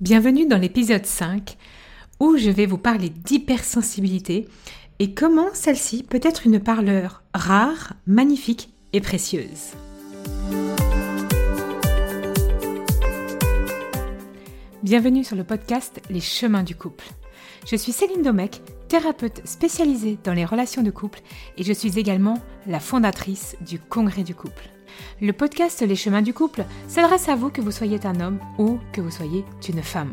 Bienvenue dans l'épisode 5 où je vais vous parler d'hypersensibilité et comment celle-ci peut être une parleur rare, magnifique et précieuse. Bienvenue sur le podcast Les chemins du couple. Je suis Céline Domecq, thérapeute spécialisée dans les relations de couple et je suis également la fondatrice du Congrès du couple. Le podcast Les chemins du couple s'adresse à vous que vous soyez un homme ou que vous soyez une femme.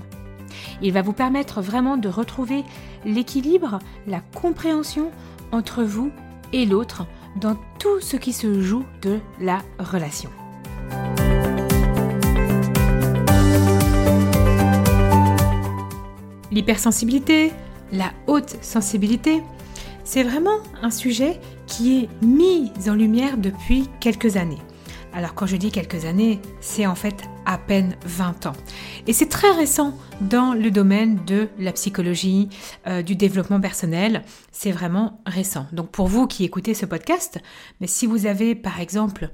Il va vous permettre vraiment de retrouver l'équilibre, la compréhension entre vous et l'autre dans tout ce qui se joue de la relation. L'hypersensibilité, la haute sensibilité, c'est vraiment un sujet qui est mis en lumière depuis quelques années. Alors quand je dis quelques années, c'est en fait à peine 20 ans. Et c'est très récent dans le domaine de la psychologie, euh, du développement personnel. C'est vraiment récent. Donc pour vous qui écoutez ce podcast, mais si vous avez par exemple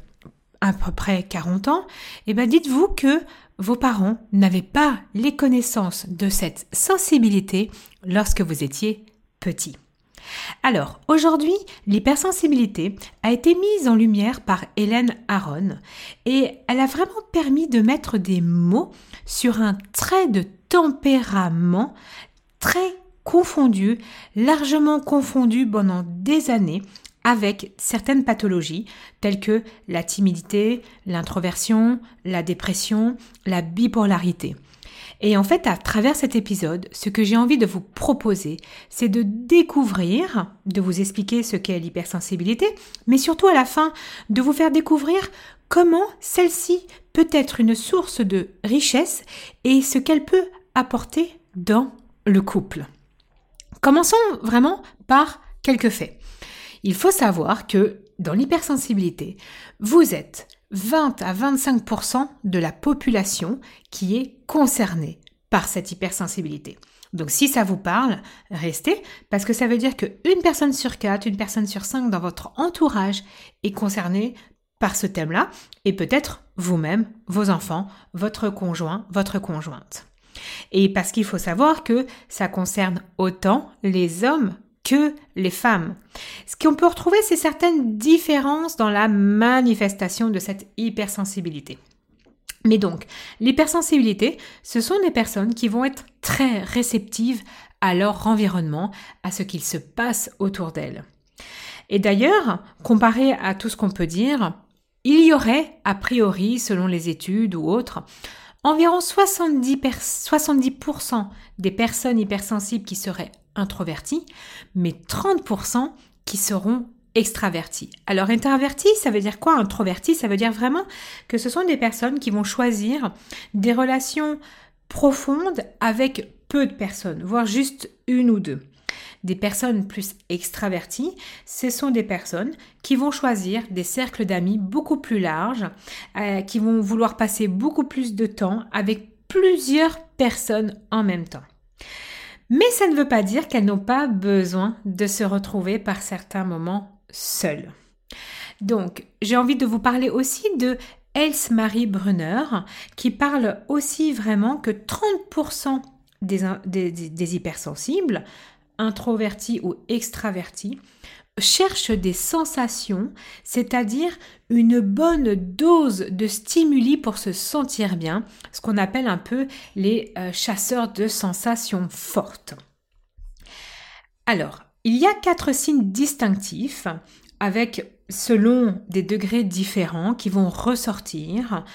à peu près 40 ans, eh ben dites-vous que vos parents n'avaient pas les connaissances de cette sensibilité lorsque vous étiez petit. Alors, aujourd'hui, l'hypersensibilité a été mise en lumière par Hélène Aron et elle a vraiment permis de mettre des mots sur un trait de tempérament très confondu, largement confondu pendant des années avec certaines pathologies telles que la timidité, l'introversion, la dépression, la bipolarité. Et en fait, à travers cet épisode, ce que j'ai envie de vous proposer, c'est de découvrir, de vous expliquer ce qu'est l'hypersensibilité, mais surtout à la fin, de vous faire découvrir comment celle-ci peut être une source de richesse et ce qu'elle peut apporter dans le couple. Commençons vraiment par quelques faits. Il faut savoir que dans l'hypersensibilité, vous êtes 20 à 25% de la population qui est concernée par cette hypersensibilité. Donc si ça vous parle, restez, parce que ça veut dire qu'une personne sur quatre, une personne sur cinq dans votre entourage est concernée par ce thème-là, et peut-être vous-même, vos enfants, votre conjoint, votre conjointe. Et parce qu'il faut savoir que ça concerne autant les hommes que les femmes. Ce qu'on peut retrouver, c'est certaines différences dans la manifestation de cette hypersensibilité. Mais donc, l'hypersensibilité, ce sont des personnes qui vont être très réceptives à leur environnement, à ce qu'il se passe autour d'elles. Et d'ailleurs, comparé à tout ce qu'on peut dire, il y aurait, a priori, selon les études ou autres, environ 70%, 70 des personnes hypersensibles qui seraient introvertis, mais 30% qui seront extravertis. Alors introverti, ça veut dire quoi? Introverti, ça veut dire vraiment que ce sont des personnes qui vont choisir des relations profondes avec peu de personnes, voire juste une ou deux. Des personnes plus extraverties, ce sont des personnes qui vont choisir des cercles d'amis beaucoup plus larges, euh, qui vont vouloir passer beaucoup plus de temps avec plusieurs personnes en même temps. Mais ça ne veut pas dire qu'elles n'ont pas besoin de se retrouver par certains moments seules. Donc, j'ai envie de vous parler aussi de Else Marie Brunner, qui parle aussi vraiment que 30% des, hypersensibles, introvertis ou extravertis, cherche des sensations, c'est-à-dire une bonne dose de stimuli pour se sentir bien, ce qu'on appelle un peu les euh, chasseurs de sensations fortes. Alors, il y a quatre signes distinctifs avec selon des degrés différents qui vont ressortir,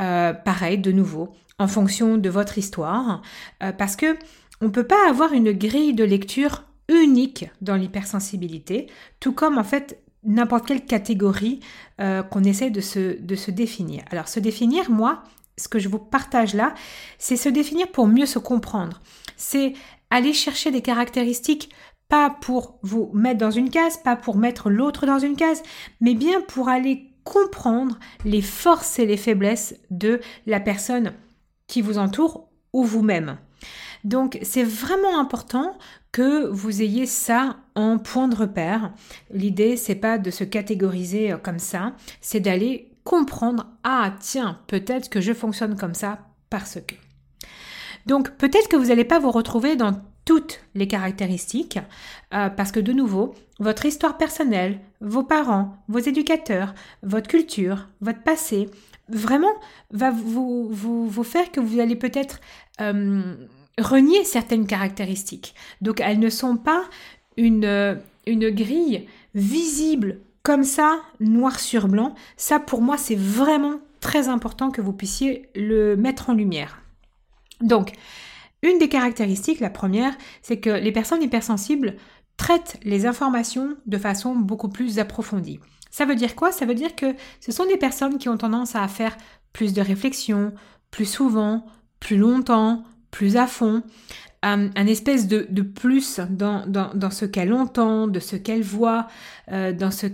euh, pareil de nouveau, en fonction de votre histoire, euh, parce que on peut pas avoir une grille de lecture unique dans l'hypersensibilité, tout comme en fait n'importe quelle catégorie euh, qu'on essaie de se définir. Alors se définir, moi, ce que je vous partage là, c'est se définir pour mieux se comprendre. C'est aller chercher des caractéristiques pas pour vous mettre dans une case, pas pour mettre l'autre dans une case, mais bien pour aller comprendre les forces et les faiblesses de la personne qui vous entoure ou vous-même. Donc c'est vraiment important que vous ayez ça en point de repère. L'idée c'est pas de se catégoriser euh, comme ça, c'est d'aller comprendre ah tiens, peut-être que je fonctionne comme ça parce que. Donc peut-être que vous n'allez pas vous retrouver dans toutes les caractéristiques, euh, parce que de nouveau, votre histoire personnelle, vos parents, vos éducateurs, votre culture, votre passé, vraiment va vous, faire que vous allez peut-être euh, renier certaines caractéristiques. Donc elles ne sont pas une, une grille visible comme ça, noir sur blanc. Ça, pour moi, c'est vraiment très important que vous puissiez le mettre en lumière. Donc, une des caractéristiques, la première, c'est que les personnes hypersensibles traitent les informations de façon beaucoup plus approfondie. Ça veut dire quoi? Ça veut dire que ce sont des personnes qui ont tendance à faire plus de réflexions, plus souvent, plus longtemps, plus à fond, un, espèce de, plus dans, dans, ce qu'elle entend, de ce qu'elle voit, euh, dans ce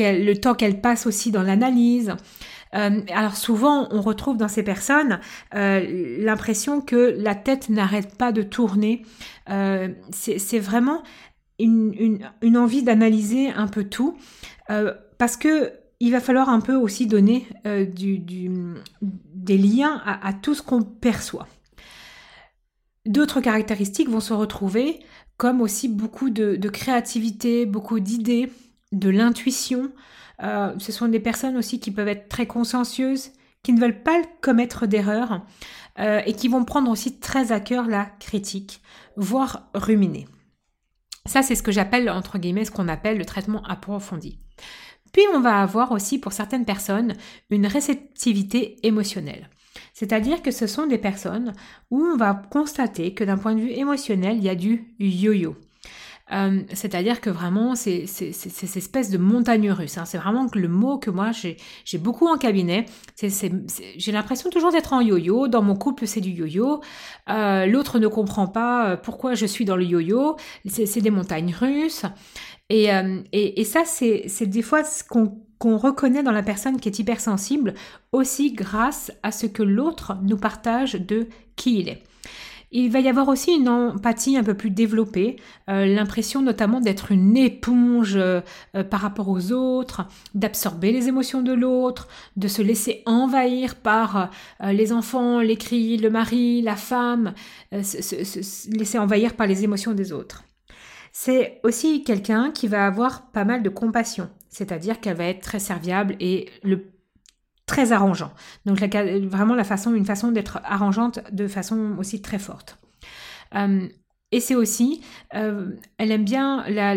le temps qu'elle passe aussi dans l'analyse. Euh, alors souvent, on retrouve dans ces personnes euh, l'impression que la tête n'arrête pas de tourner. Euh, c'est vraiment une, envie d'analyser un peu tout, parce que il va falloir un peu aussi donner des liens à, tout ce qu'on perçoit. D'autres caractéristiques vont se retrouver comme aussi beaucoup de créativité, beaucoup d'idées, de l'intuition, euh, ce sont des personnes aussi qui peuvent être très consciencieuses, qui ne veulent pas commettre d'erreurs euh, et qui vont prendre aussi très à cœur la critique, voire ruminer. Ça, c'est ce que j'appelle, entre guillemets, ce qu'on appelle le traitement approfondi. Puis on va avoir aussi pour certaines personnes une réceptivité émotionnelle. C'est-à-dire que ce sont des personnes où on va constater que d'un point de vue émotionnel, il y a du yo-yo. Euh, c'est-à-dire que vraiment, c'est cette espèce de montagne russe. Hein. C'est vraiment le mot que moi, j'ai beaucoup en cabinet. J'ai l'impression toujours d'être en yo-yo. Dans mon couple, c'est du yo-yo. Euh, l'autre ne comprend pas euh, pourquoi je suis dans le yo-yo. C'est des montagnes russes. Et, et, ça, c'est des fois ce qu'on reconnaît dans la personne qui est hypersensible, aussi grâce à ce que l'autre nous partage de qui il est. Il va y avoir aussi une empathie un peu plus développée, euh, l'impression notamment d'être une éponge euh, euh, par rapport aux autres, d'absorber les émotions de l'autre, de se laisser envahir par les enfants, les cris, le mari, la femme, se, laisser envahir par les émotions des autres. C'est aussi quelqu'un qui va avoir pas mal de compassion, c'est-à-dire qu'elle va être très serviable et le très arrangeant. Donc vraiment la façon, une façon d'être arrangeante de façon aussi très forte. Euh, et c'est aussi, euh, elle aime bien la,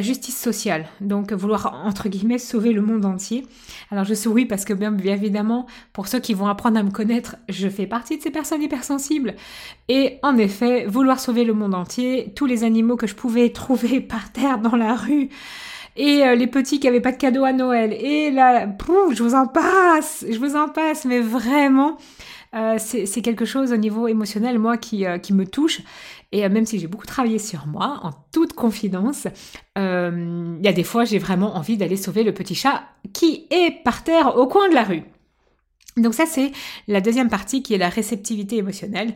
justice sociale, donc vouloir, entre guillemets, sauver le monde entier. Alors je souris parce que bien, bien, évidemment, pour ceux qui vont apprendre à me connaître, je fais partie de ces personnes hypersensibles. Et en effet, vouloir sauver le monde entier, tous les animaux que je pouvais trouver par terre dans la rue, et euh, les petits qui avaient pas de cadeau à Noël. Et là, je vous en passe, je vous en passe, mais vraiment, euh, c'est quelque chose au niveau émotionnel, moi, qui, euh, qui me touche. Et même si j'ai beaucoup travaillé sur moi, en toute confidence, il y a des fois, j'ai vraiment envie d'aller sauver le petit chat qui est par terre au coin de la rue. Donc ça, c'est la deuxième partie qui est la réceptivité émotionnelle.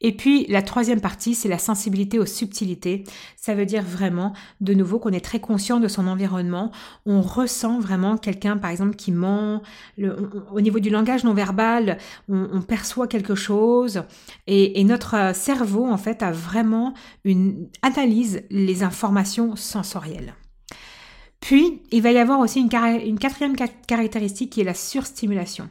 Et puis la troisième partie, c'est la sensibilité aux subtilités. Ça veut dire vraiment, de nouveau, qu'on est très conscient de son environnement. On ressent vraiment quelqu'un, par exemple, qui ment. au niveau du langage non verbal, on, perçoit quelque chose. Et, notre cerveau, en fait, a vraiment une analyse les informations sensorielles. Puis, il va y avoir aussi une quatrième caractéristique qui est la surstimulation.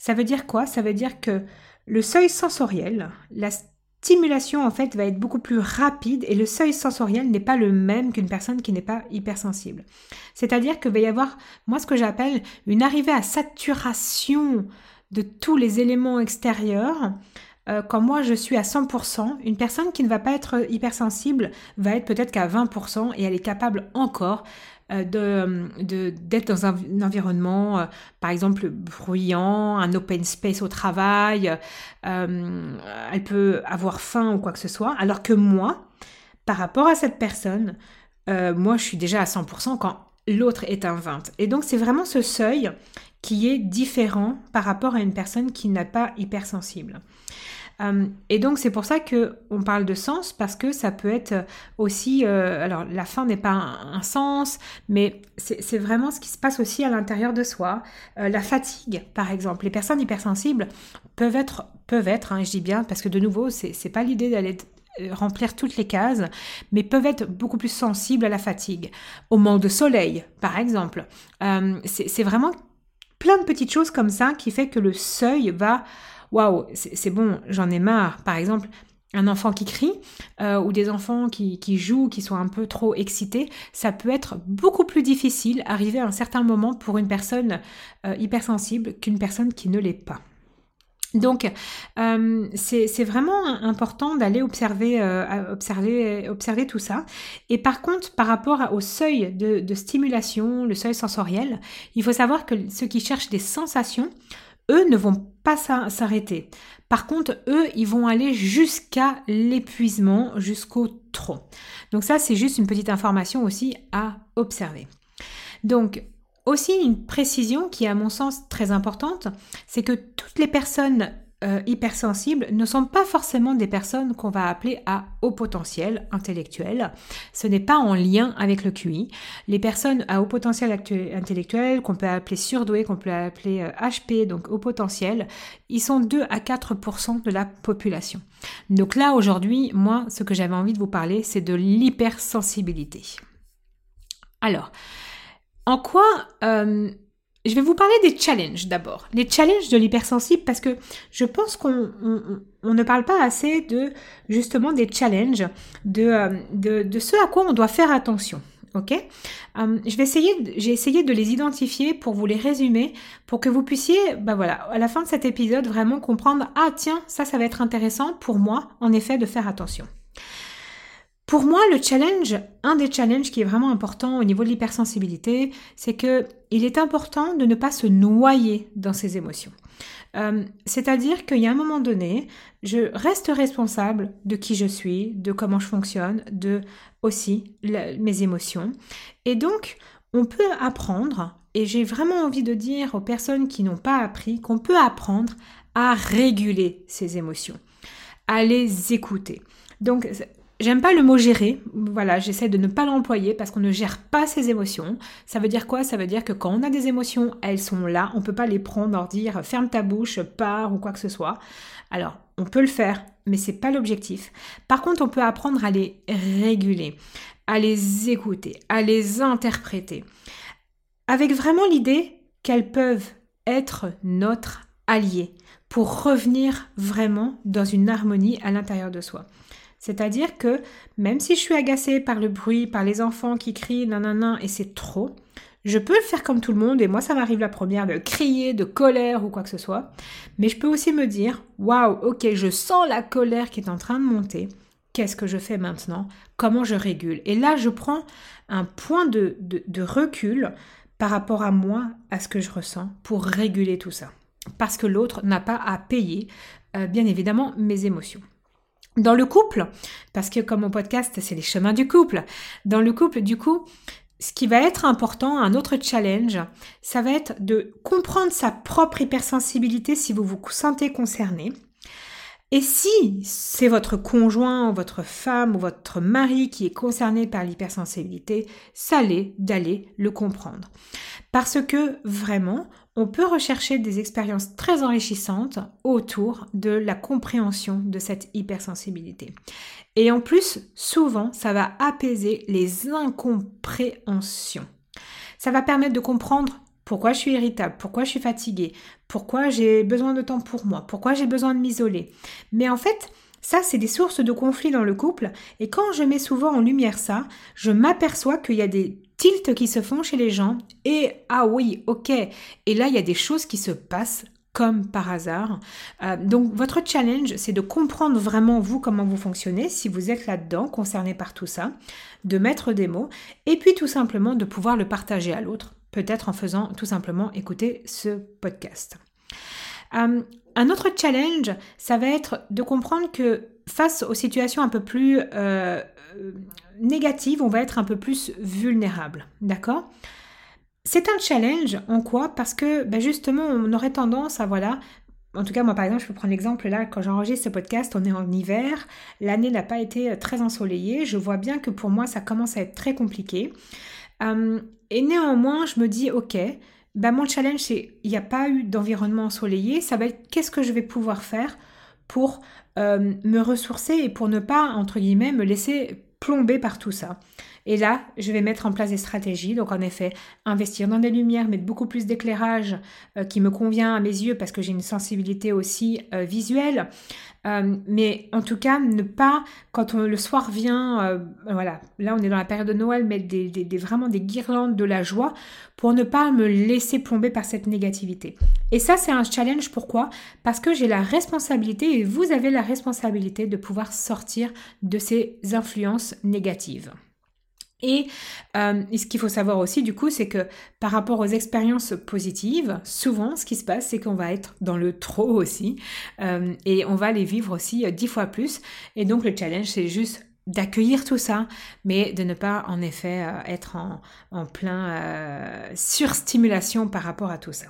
Ça veut dire quoi? Ça veut dire que le seuil sensoriel, la stimulation en fait va être beaucoup plus rapide et le seuil sensoriel n'est pas le même qu'une personne qui n'est pas hypersensible. C'est-à-dire qu'il va y avoir, moi ce que j'appelle une arrivée à saturation de tous les éléments extérieurs. Euh, quand moi je suis à 100%, une personne qui ne va pas être hypersensible va être peut-être qu'à 20% et elle est capable encore euh, de, d'être dans un, environnement, euh, par exemple, bruyant, un open space au travail, euh, elle peut avoir faim ou quoi que ce soit, alors que moi, par rapport à cette personne, moi, je suis déjà à 100% quand l'autre est à 20. Et donc, c'est vraiment ce seuil qui est différent par rapport à une personne qui n'est pas hypersensible. Euh, et donc c'est pour ça que on parle de sens parce que ça peut être aussi, euh, alors la fin n'est pas un, sens, mais c'est vraiment ce qui se passe aussi à l'intérieur de soi. Euh, la fatigue, par exemple, les personnes hypersensibles peuvent être, peuvent être, hein, je dis bien, parce que de nouveau, c'est pas l'idée d'aller remplir toutes les cases, mais peuvent être beaucoup plus sensibles à la fatigue, au manque de soleil, par exemple. c'est vraiment plein de petites choses comme ça qui fait que le seuil va waouh, c'est bon, j'en ai marre. Par exemple, un enfant qui crie euh, ou des enfants qui, jouent, qui sont un peu trop excités, ça peut être beaucoup plus difficile arriver à un certain moment pour une personne euh, hypersensible qu'une personne qui ne l'est pas. Donc, euh, c'est vraiment important d'aller observer, tout ça. Et par contre, par rapport au seuil de, de stimulation, le seuil sensoriel, il faut savoir que ceux qui cherchent des sensations eux ne vont pas s'arrêter. Par contre, eux, ils vont aller jusqu'à l'épuisement, jusqu'au trop. Donc ça, c'est juste une petite information aussi à observer. Donc, aussi une précision qui est à mon sens très importante, c'est que toutes les personnes euh, hypersensibles ne sont pas forcément des personnes qu'on va appeler à haut potentiel intellectuel. Ce n'est pas en lien avec le QI. Les personnes à haut potentiel intellectuel, qu'on peut appeler surdouées, qu'on peut appeler HP, euh, donc haut potentiel, ils sont 2 à 4% de la population. Donc là, aujourd'hui, moi, ce que j'avais envie de vous parler, c'est de l'hypersensibilité. Alors, en quoi euh, je vais vous parler des challenges d'abord. Les challenges de l'hypersensible parce que je pense qu'on ne parle pas assez de justement des challenges, de, euh, de, ce à quoi on doit faire attention. Ok? Euh, Je vais essayer, j'ai essayé de les identifier pour vous les résumer, pour que vous puissiez, bah voilà, à la fin de cet épisode, vraiment comprendre, ah tiens, ça, ça va être intéressant pour moi, en effet, de faire attention. Pour moi, le challenge, un des challenges qui est vraiment important au niveau de l'hypersensibilité, c'est que il est important de ne pas se noyer dans ses émotions. Euh, c'est-à-dire qu'il y a un moment donné, je reste responsable de qui je suis, de comment je fonctionne, de aussi mes émotions. Et donc, on peut apprendre, et j'ai vraiment envie de dire aux personnes qui n'ont pas appris qu'on peut apprendre à réguler ses émotions, à les écouter. Donc, J'aime pas le mot gérer. Voilà, j'essaie de ne pas l'employer parce qu'on ne gère pas ses émotions. Ça veut dire quoi? Ça veut dire que quand on a des émotions, elles sont là. On peut pas les prendre, leur dire ferme ta bouche, pars ou quoi que ce soit. Alors, on peut le faire, mais c'est pas l'objectif. Par contre, on peut apprendre à les réguler, à les écouter, à les interpréter. Avec vraiment l'idée qu'elles peuvent être notre allié pour revenir vraiment dans une harmonie à l'intérieur de soi. C'est-à-dire que même si je suis agacée par le bruit, par les enfants qui crient, nanana, et c'est trop, je peux le faire comme tout le monde, et moi ça m'arrive la première de crier, de colère ou quoi que ce soit, mais je peux aussi me dire, waouh, ok, je sens la colère qui est en train de monter, qu'est-ce que je fais maintenant? Comment je régule? Et là, je prends un point de, recul par rapport à moi, à ce que je ressens, pour réguler tout ça. Parce que l'autre n'a pas à payer, euh, bien évidemment, mes émotions. Dans le couple, parce que comme mon podcast, c'est les chemins du couple, dans le couple, du coup, ce qui va être important, un autre challenge, ça va être de comprendre sa propre hypersensibilité si vous vous sentez concerné. Et si c'est votre conjoint, votre femme ou votre mari qui est concerné par l'hypersensibilité, salez d'aller le comprendre. Parce que vraiment, on peut rechercher des expériences très enrichissantes autour de la compréhension de cette hypersensibilité. Et en plus, souvent, ça va apaiser les incompréhensions. Ça va permettre de comprendre pourquoi je suis irritable, pourquoi je suis fatiguée, pourquoi j'ai besoin de temps pour moi, pourquoi j'ai besoin de m'isoler. Mais en fait, ça, c'est des sources de conflits dans le couple. Et quand je mets souvent en lumière ça, je m'aperçois qu'il y a des tilts qui se font chez les gens. Et ah oui, ok. Et là, il y a des choses qui se passent comme par hasard. Euh, donc votre challenge, c'est de comprendre vraiment vous comment vous fonctionnez, si vous êtes là-dedans, concerné par tout ça, de mettre des mots, et puis tout simplement de pouvoir le partager à l'autre, peut-être en faisant tout simplement écouter ce podcast. Euh, un autre challenge, ça va être de comprendre que face aux situations un peu plus euh, négatives, on va être un peu plus vulnérable. D'accord? C'est un challenge en quoi? Parce que ben justement, on aurait tendance à voilà en tout cas, moi, par exemple, je peux prendre l'exemple là, quand j'enregistre ce podcast, on est en hiver, l'année n'a pas été très ensoleillée, je vois bien que pour moi, ça commence à être très compliqué. et néanmoins, je me dis, ok, ben mon challenge, c'est, il n'y a pas eu d'environnement ensoleillé, ça va être qu'est-ce que je vais pouvoir faire pour me ressourcer et pour ne pas, entre guillemets, me laisser plomber par tout ça. Et là, je vais mettre en place des stratégies. Donc, en effet, investir dans des lumières, mettre beaucoup plus d'éclairage euh, qui me convient à mes yeux parce que j'ai une sensibilité aussi euh, visuelle. Euh, mais en tout cas, ne pas, quand le soir vient, voilà, là on est dans la période de Noël, mettre des, vraiment des guirlandes de la joie pour ne pas me laisser plomber par cette négativité. Et ça, c'est un challenge. Pourquoi? Parce que j'ai la responsabilité, et vous avez la responsabilité de pouvoir sortir de ces influences négatives. Euh, et, ce qu'il faut savoir aussi, du coup, c'est que par rapport aux expériences positives, souvent, ce qui se passe, c'est qu'on va être dans le trop aussi, euh, et on va les vivre aussi euh, dix fois plus. Et donc, le challenge, c'est juste d'accueillir tout ça, mais de ne pas, en effet, être en, en plein surstimulation par rapport à tout ça.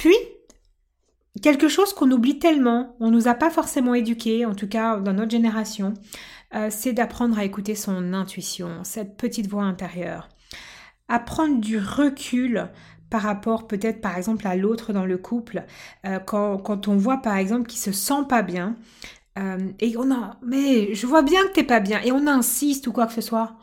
Puis, quelque chose qu'on oublie tellement, on nous a pas forcément éduqués, en tout cas dans notre génération, euh, c'est d'apprendre à écouter son intuition, cette petite voix intérieure. Apprendre du recul par rapport peut-être par exemple à l'autre dans le couple, euh, quand, on voit par exemple qu'il se sent pas bien, euh, et on a, mais je vois bien que t'es pas bien, et on insiste ou quoi que ce soit.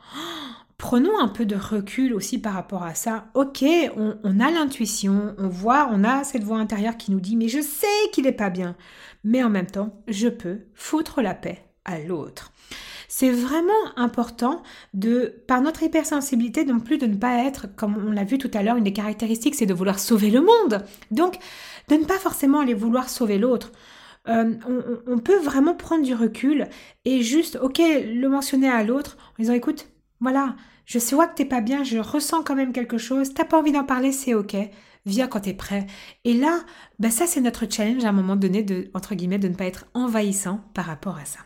Prenons un peu de recul aussi par rapport à ça. Ok, on, on a l'intuition, on voit, on a cette voix intérieure qui nous dit, mais je sais qu'il est pas bien, mais en même temps, je peux foutre la paix à l'autre. C'est vraiment important de, par notre hypersensibilité, non plus de ne pas être, comme on l'a vu tout à l'heure, une des caractéristiques, c'est de vouloir sauver le monde. Donc, de ne pas forcément aller vouloir sauver l'autre. Euh, on, peut vraiment prendre du recul et juste, ok, le mentionner à l'autre en disant, écoute, voilà, je sais que t'es pas bien, je ressens quand même quelque chose, t'as pas envie d'en parler, c'est ok, viens quand t'es prêt. Et là, ben ça c'est notre challenge à un moment donné de, entre guillemets, de ne pas être envahissant par rapport à ça.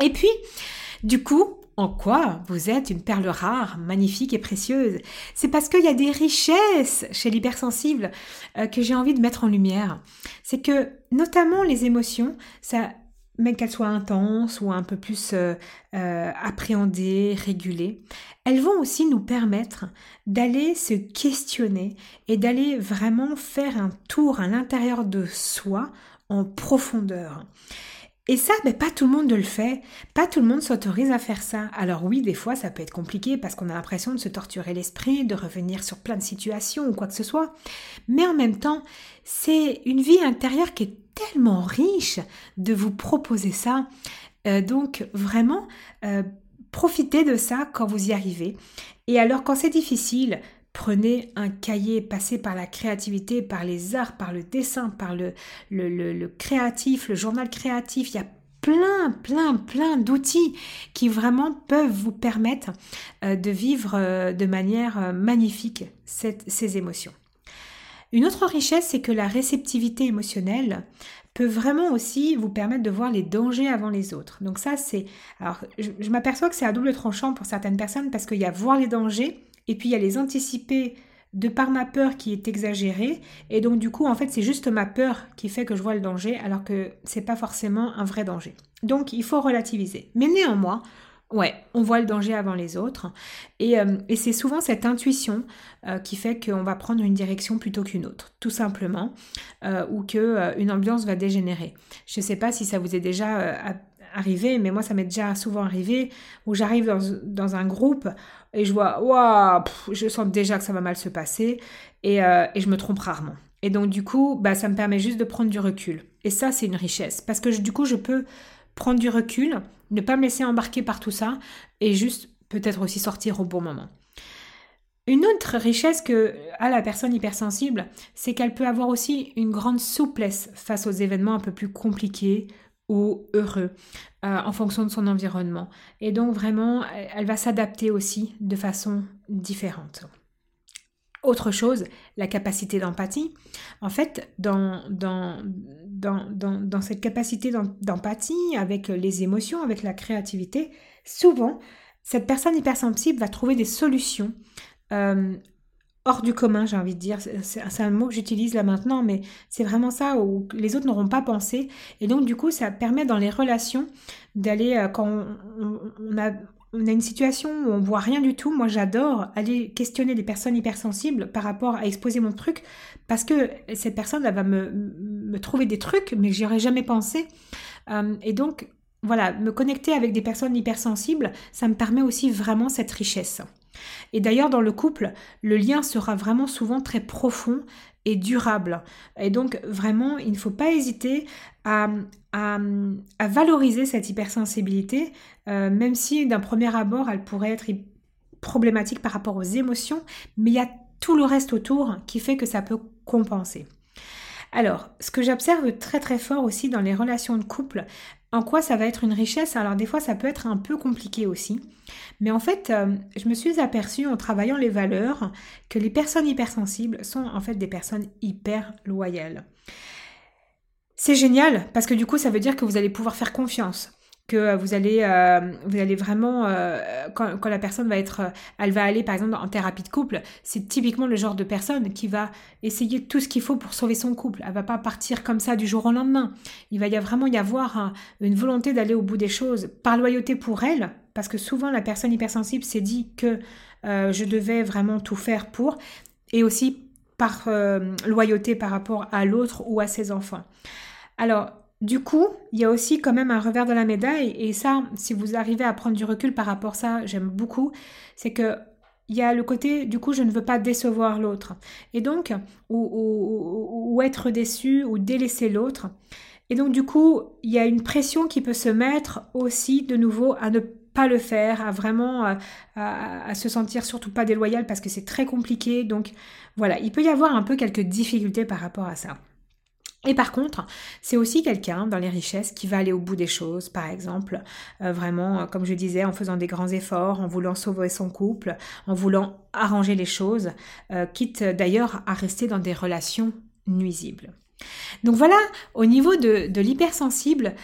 Et puis, du coup, en quoi vous êtes une perle rare, magnifique et précieuse? C'est parce qu'il y a des richesses chez l'hypersensible euh, que j'ai envie de mettre en lumière. C'est que, notamment les émotions, ça, même qu'elles soient intenses ou un peu plus euh, euh, appréhendées, régulées, elles vont aussi nous permettre d'aller se questionner et d'aller vraiment faire un tour à l'intérieur de soi en profondeur. Et ça, ben, pas tout le monde le fait, pas tout le monde s'autorise à faire ça. Alors oui, des fois, ça peut être compliqué parce qu'on a l'impression de se torturer l'esprit, de revenir sur plein de situations ou quoi que ce soit. Mais en même temps, c'est une vie intérieure qui est tellement riche de vous proposer ça. Euh, donc vraiment, euh, profitez de ça quand vous y arrivez. Et alors quand c'est difficile, Prenez un cahier, passez par la créativité, par les arts, par le dessin, par le, le, créatif, le journal créatif. Il y a plein, plein, plein d'outils qui vraiment peuvent vous permettre euh, de vivre euh, de manière euh, magnifique ces émotions. Une autre richesse, c'est que la réceptivité émotionnelle peut vraiment aussi vous permettre de voir les dangers avant les autres. Donc ça, c'est... Alors, je m'aperçois que c'est à double tranchant pour certaines personnes parce qu'il y a voir les dangers et puis il y a les anticiper de par ma peur qui est exagérée et donc du coup en fait c'est juste ma peur qui fait que je vois le danger alors que c'est pas forcément un vrai danger. Donc il faut relativiser. Mais néanmoins, ouais, on voit le danger avant les autres et, euh, c'est souvent cette intuition euh, qui fait qu'on va prendre une direction plutôt qu'une autre, tout simplement, euh, ou que une ambiance va dégénérer. Je ne sais pas si ça vous est déjà mais moi ça m'est déjà souvent arrivé où j'arrive dans, dans, un groupe et je vois, waouh, je sens déjà que ça va mal se passer et, euh, et, je me trompe rarement. Et donc du coup, bah, ça me permet juste de prendre du recul. Et ça, c'est une richesse parce que du coup, je peux prendre du recul, ne pas me laisser embarquer par tout ça et juste peut-être aussi sortir au bon moment. Une autre richesse que a la personne hypersensible, c'est qu'elle peut avoir aussi une grande souplesse face aux événements un peu plus compliqués heureux euh, en fonction de son environnement. Et donc vraiment, elle va s'adapter aussi de façon différente. Autre chose, la capacité d'empathie. En fait, dans, dans, dans, dans cette capacité d'empathie avec les émotions, avec la créativité, souvent, cette personne hypersensible va trouver des solutions euh, hors du commun, j'ai envie de dire. C'est un mot que j'utilise là maintenant, mais c'est vraiment ça où les autres n'auront pas pensé. Et donc, du coup, ça permet dans les relations d'aller, euh, quand on, a, une situation où on voit rien du tout, moi j'adore aller questionner des personnes hypersensibles par rapport à exposer mon truc, parce que cette personne, elle va me, me trouver des trucs, mais que j'y aurais jamais pensé. Euh, et donc, voilà, me connecter avec des personnes hypersensibles, ça me permet aussi vraiment cette richesse. Et d'ailleurs, dans le couple, le lien sera vraiment souvent très profond et durable. Et donc, vraiment, il ne faut pas hésiter à, valoriser cette hypersensibilité, euh, même si d'un premier abord, elle pourrait être problématique par rapport aux émotions, mais il y a tout le reste autour qui fait que ça peut compenser. Alors, ce que j'observe très très fort aussi dans les relations de couple, en quoi ça va être une richesse Alors des fois ça peut être un peu compliqué aussi. Mais en fait, euh, je me suis aperçue en travaillant les valeurs que les personnes hypersensibles sont en fait des personnes hyper loyales. C'est génial parce que du coup ça veut dire que vous allez pouvoir faire confiance que euh, vous allez, euh, vous allez vraiment, euh, quand, la personne va être, elle va aller par exemple en thérapie de couple, c'est typiquement le genre de personne qui va essayer tout ce qu'il faut pour sauver son couple. Elle va pas partir comme ça du jour au lendemain. Il va y vraiment y avoir une volonté d'aller au bout des choses par loyauté pour elle, parce que souvent la personne hypersensible s'est dit que je devais vraiment tout faire pour, et aussi par loyauté par rapport à l'autre ou à ses enfants. Alors, du coup, il y a aussi quand même un revers de la médaille, et ça, si vous arrivez à prendre du recul par rapport à ça, j'aime beaucoup, c'est que il y a le côté, du coup, je ne veux pas décevoir l'autre. Et donc, ou, être déçu, ou délaisser l'autre. Et donc, du coup, il y a une pression qui peut se mettre aussi, de nouveau, à ne pas le faire, à vraiment à, à se sentir surtout pas déloyal parce que c'est très compliqué. Donc voilà, il peut y avoir un peu quelques difficultés par rapport à ça. Et par contre, c'est aussi quelqu'un dans les richesses qui va aller au bout des choses, par exemple, euh, vraiment, euh, comme je disais, en faisant des grands efforts, en voulant sauver son couple, en voulant arranger les choses, euh, quitte d'ailleurs à rester dans des relations nuisibles. Donc voilà, au niveau de, de l'hypersensible,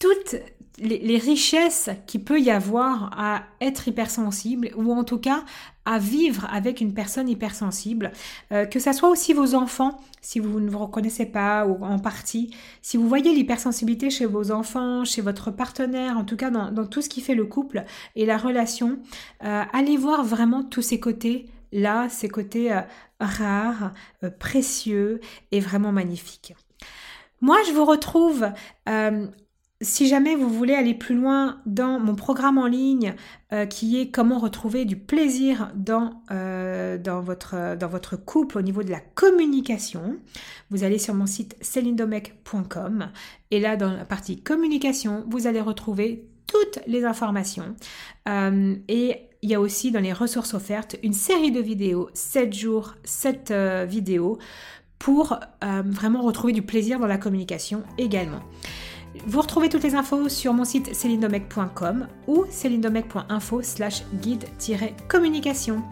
toutes les, richesses qu'il peut y avoir à être hypersensible ou en tout cas à vivre avec une personne hypersensible, euh, que ça soit aussi vos enfants, si vous ne vous reconnaissez pas ou en partie, si vous voyez l'hypersensibilité chez vos enfants, chez votre partenaire, en tout cas dans, tout ce qui fait le couple et la relation, euh, allez voir vraiment tous ces côtés là, ces côtés euh, rares, précieux et vraiment magnifiques. Moi, je vous retrouve si jamais vous voulez aller plus loin dans mon programme en ligne euh, qui est comment retrouver du plaisir dans, euh, dans votre couple au niveau de la communication, vous allez sur mon site celindomec.com et là dans la partie communication, vous allez retrouver toutes les informations. Euh, et il y a aussi dans les ressources offertes une série de vidéos, 7 jours, 7 vidéos pour vraiment retrouver du plaisir dans la communication également. Vous retrouvez toutes les infos sur mon site celindomec.com ou celindomec.info slash guide-communication.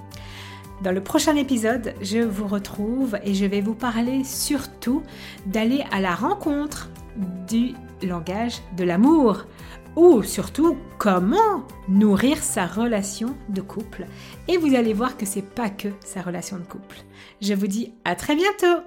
Dans le prochain épisode, je vous retrouve et je vais vous parler surtout d'aller à la rencontre du langage de l'amour ou surtout comment nourrir sa relation de couple. Et vous allez voir que c'est pas que sa relation de couple. Je vous dis à très bientôt